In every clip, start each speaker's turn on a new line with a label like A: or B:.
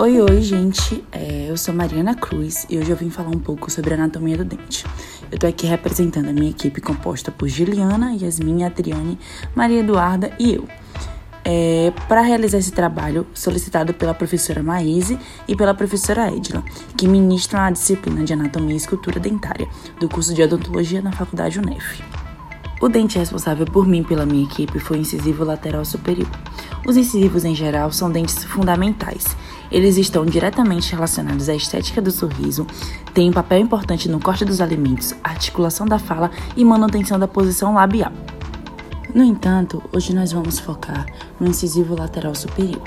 A: Oi, oi, gente. É, eu sou Mariana Cruz e hoje eu vim falar um pouco sobre a anatomia do dente. Eu tô aqui representando a minha equipe composta por Juliana, Yasmin, Adriane, Maria Eduarda e eu. É, para realizar esse trabalho, solicitado pela professora Maíse e pela professora Edila, que ministram a disciplina de Anatomia e Escultura Dentária do curso de Odontologia na Faculdade UNEF. O dente responsável por mim pela minha equipe foi o incisivo lateral superior. Os incisivos, em geral, são dentes fundamentais. Eles estão diretamente relacionados à estética do sorriso, têm um papel importante no corte dos alimentos, articulação da fala e manutenção da posição labial. No entanto, hoje nós vamos focar no incisivo lateral superior.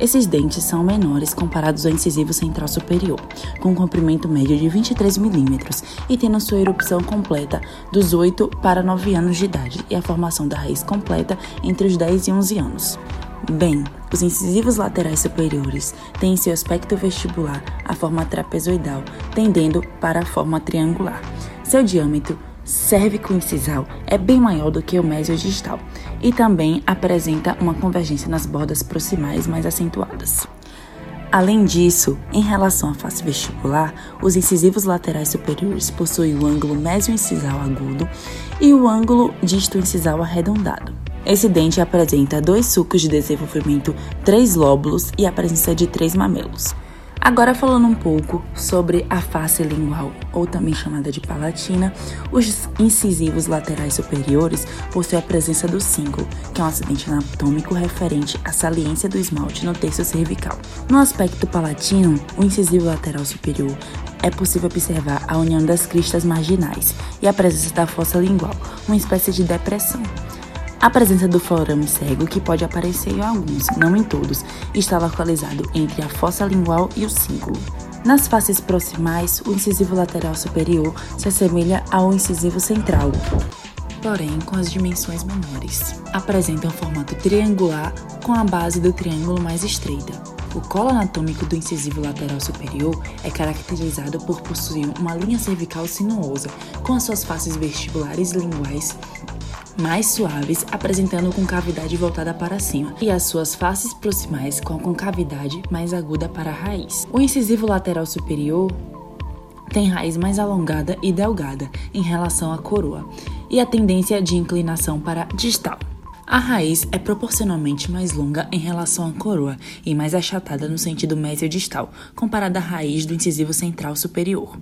A: Esses dentes são menores comparados ao incisivo central superior, com um comprimento médio de 23 milímetros e tendo sua erupção completa dos 8 para 9 anos de idade e a formação da raiz completa entre os 10 e 11 anos. Bem, os incisivos laterais superiores têm em seu aspecto vestibular a forma trapezoidal, tendendo para a forma triangular. Seu diâmetro cérvico-incisal é bem maior do que o mesiodistal e também apresenta uma convergência nas bordas proximais mais acentuadas. Além disso, em relação à face vestibular, os incisivos laterais superiores possuem o ângulo mesio-incisal agudo e o ângulo disto-incisal arredondado. Esse dente apresenta dois sulcos de desenvolvimento, três lóbulos e a presença de três mamelos. Agora falando um pouco sobre a face lingual, ou também chamada de palatina, os incisivos laterais superiores possuem a presença do cíngulo, que é um acidente anatômico referente à saliência do esmalte no terço cervical. No aspecto palatino, o incisivo lateral superior é possível observar a união das cristas marginais e a presença da fossa lingual, uma espécie de depressão. A presença do forame cego, que pode aparecer em alguns, não em todos, está localizado entre a fossa lingual e o cíngulo. Nas faces proximais, o incisivo lateral superior se assemelha ao incisivo central, porém com as dimensões menores. Apresenta um formato triangular com a base do triângulo mais estreita. O colo anatômico do incisivo lateral superior é caracterizado por possuir uma linha cervical sinuosa, com as suas faces vestibulares linguais mais suaves, apresentando concavidade voltada para cima, e as suas faces proximais com a concavidade mais aguda para a raiz. O incisivo lateral superior tem raiz mais alongada e delgada em relação à coroa, e a tendência de inclinação para distal. A raiz é proporcionalmente mais longa em relação à coroa e mais achatada no sentido mesio-distal, comparada à raiz do incisivo central superior.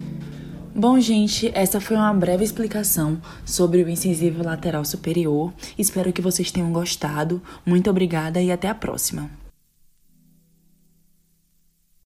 A: Bom, gente, essa foi uma breve explicação sobre o incisivo lateral superior. Espero que vocês tenham gostado. Muito obrigada e até a próxima.